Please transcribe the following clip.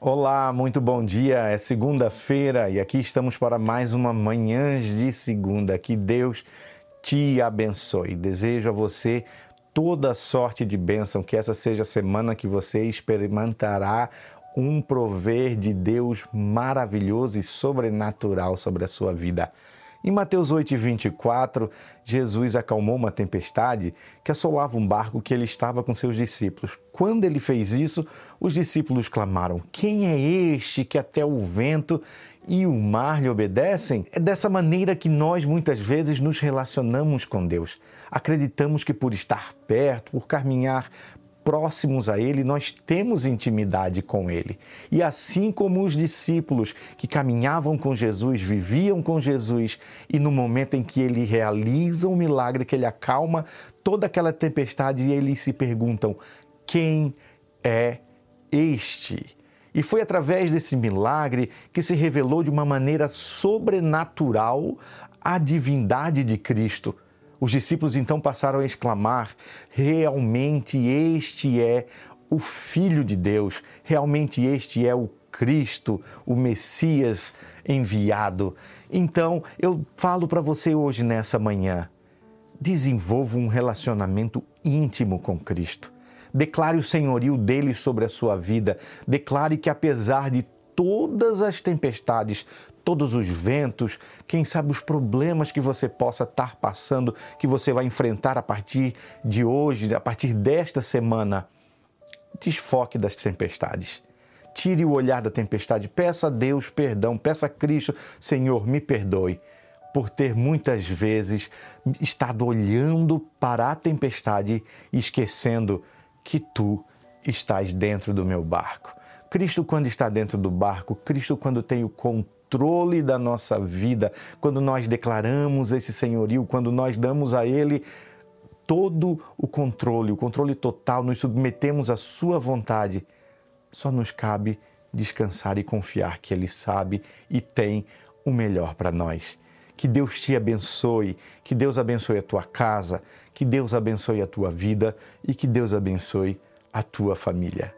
Olá, muito bom dia. É segunda-feira e aqui estamos para mais uma manhã de segunda. Que Deus te abençoe. Desejo a você toda sorte de bênção, que essa seja a semana que você experimentará um prover de Deus maravilhoso e sobrenatural sobre a sua vida. Em Mateus 8, 24, Jesus acalmou uma tempestade que assolava um barco que ele estava com seus discípulos. Quando ele fez isso, os discípulos clamaram: Quem é este que até o vento e o mar lhe obedecem? É dessa maneira que nós muitas vezes nos relacionamos com Deus. Acreditamos que por estar perto, por caminhar próximos a Ele, nós temos intimidade com Ele. E assim como os discípulos que caminhavam com Jesus, viviam com Jesus, e no momento em que Ele realiza um milagre, que Ele acalma toda aquela tempestade, e eles se perguntam: quem é este? E foi através desse milagre que se revelou de uma maneira sobrenatural a divindade de Cristo os discípulos então passaram a exclamar: realmente este é o Filho de Deus, realmente este é o Cristo, o Messias enviado. Então, eu falo para você hoje nessa manhã: desenvolva um relacionamento íntimo com Cristo. Declare o senhorio dele sobre a sua vida. Declare que, apesar de todas as tempestades, todos os ventos, quem sabe os problemas que você possa estar passando, que você vai enfrentar a partir de hoje, a partir desta semana. Desfoque das tempestades. Tire o olhar da tempestade, peça a Deus perdão, peça a Cristo, Senhor, me perdoe por ter muitas vezes estado olhando para a tempestade e esquecendo que tu estás dentro do meu barco. Cristo, quando está dentro do barco, Cristo, quando tem o controle da nossa vida, quando nós declaramos esse senhorio, quando nós damos a Ele todo o controle, o controle total, nos submetemos à Sua vontade, só nos cabe descansar e confiar que Ele sabe e tem o melhor para nós. Que Deus te abençoe, que Deus abençoe a tua casa, que Deus abençoe a tua vida e que Deus abençoe a tua família.